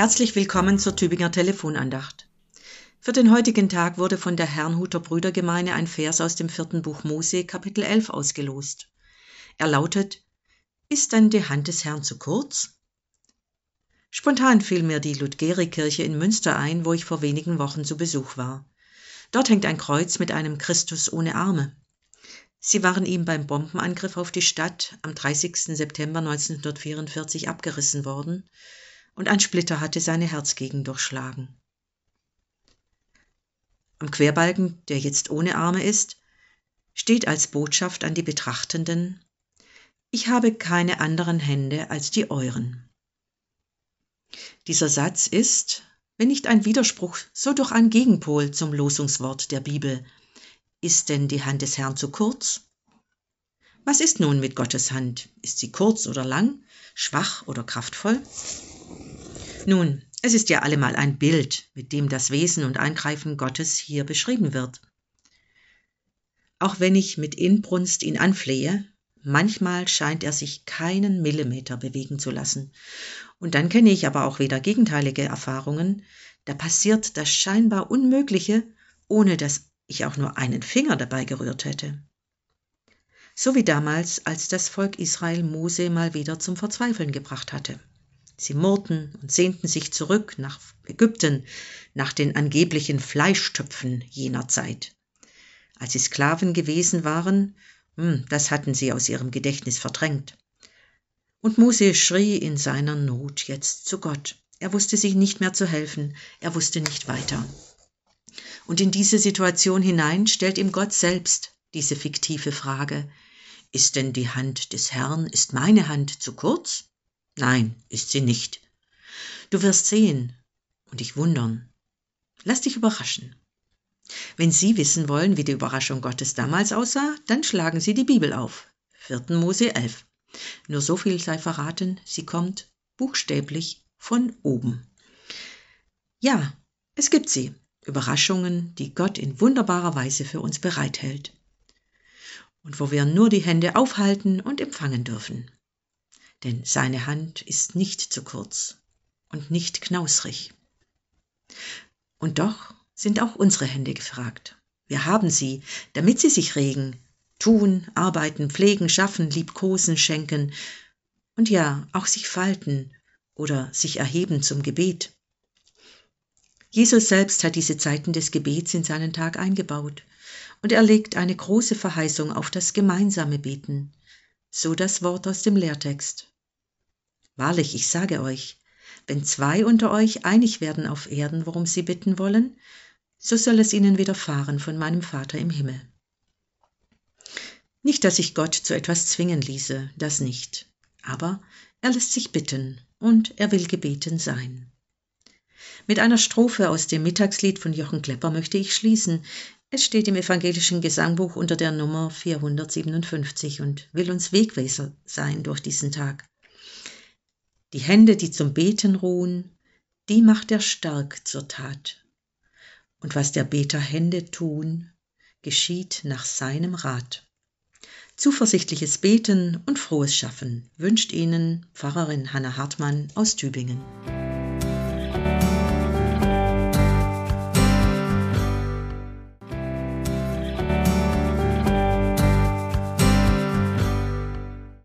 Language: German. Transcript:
Herzlich willkommen zur Tübinger Telefonandacht. Für den heutigen Tag wurde von der Herrnhuter Brüdergemeine ein Vers aus dem vierten Buch Mose, Kapitel 11 ausgelost. Er lautet: Ist denn die Hand des Herrn zu kurz? Spontan fiel mir die Ludgeri-Kirche in Münster ein, wo ich vor wenigen Wochen zu Besuch war. Dort hängt ein Kreuz mit einem Christus ohne Arme. Sie waren ihm beim Bombenangriff auf die Stadt am 30. September 1944 abgerissen worden und ein Splitter hatte seine Herzgegend durchschlagen. Am Querbalken, der jetzt ohne Arme ist, steht als Botschaft an die Betrachtenden, ich habe keine anderen Hände als die euren. Dieser Satz ist, wenn nicht ein Widerspruch, so doch ein Gegenpol zum Losungswort der Bibel. Ist denn die Hand des Herrn zu kurz? Was ist nun mit Gottes Hand? Ist sie kurz oder lang, schwach oder kraftvoll? Nun, es ist ja allemal ein Bild, mit dem das Wesen und Eingreifen Gottes hier beschrieben wird. Auch wenn ich mit Inbrunst ihn anflehe, manchmal scheint er sich keinen Millimeter bewegen zu lassen. Und dann kenne ich aber auch wieder gegenteilige Erfahrungen, da passiert das scheinbar Unmögliche, ohne dass ich auch nur einen Finger dabei gerührt hätte. So wie damals, als das Volk Israel Mose mal wieder zum Verzweifeln gebracht hatte. Sie murrten und sehnten sich zurück nach Ägypten, nach den angeblichen Fleischtöpfen jener Zeit. Als sie Sklaven gewesen waren, hm, das hatten sie aus ihrem Gedächtnis verdrängt. Und Mose schrie in seiner Not jetzt zu Gott. Er wusste sich nicht mehr zu helfen, er wusste nicht weiter. Und in diese Situation hinein stellt ihm Gott selbst diese fiktive Frage, ist denn die Hand des Herrn, ist meine Hand zu kurz? Nein, ist sie nicht. Du wirst sehen und dich wundern. Lass dich überraschen. Wenn Sie wissen wollen, wie die Überraschung Gottes damals aussah, dann schlagen Sie die Bibel auf. 4. Mose 11. Nur so viel sei verraten, sie kommt buchstäblich von oben. Ja, es gibt sie, Überraschungen, die Gott in wunderbarer Weise für uns bereithält. Und wo wir nur die Hände aufhalten und empfangen dürfen denn seine Hand ist nicht zu kurz und nicht knausrig. Und doch sind auch unsere Hände gefragt. Wir haben sie, damit sie sich regen, tun, arbeiten, pflegen, schaffen, liebkosen, schenken und ja, auch sich falten oder sich erheben zum Gebet. Jesus selbst hat diese Zeiten des Gebets in seinen Tag eingebaut und er legt eine große Verheißung auf das gemeinsame Beten, so das Wort aus dem Lehrtext. Wahrlich, ich sage euch, wenn zwei unter euch einig werden auf Erden, worum sie bitten wollen, so soll es ihnen widerfahren von meinem Vater im Himmel. Nicht, dass ich Gott zu etwas zwingen ließe, das nicht, aber er lässt sich bitten und er will gebeten sein. Mit einer Strophe aus dem Mittagslied von Jochen Klepper möchte ich schließen. Es steht im evangelischen Gesangbuch unter der Nummer 457 und will uns Wegweiser sein durch diesen Tag. Die Hände, die zum Beten ruhen, die macht er stark zur Tat. Und was der Beter Hände tun, geschieht nach seinem Rat. Zuversichtliches Beten und frohes Schaffen wünscht Ihnen Pfarrerin Hanna Hartmann aus Tübingen.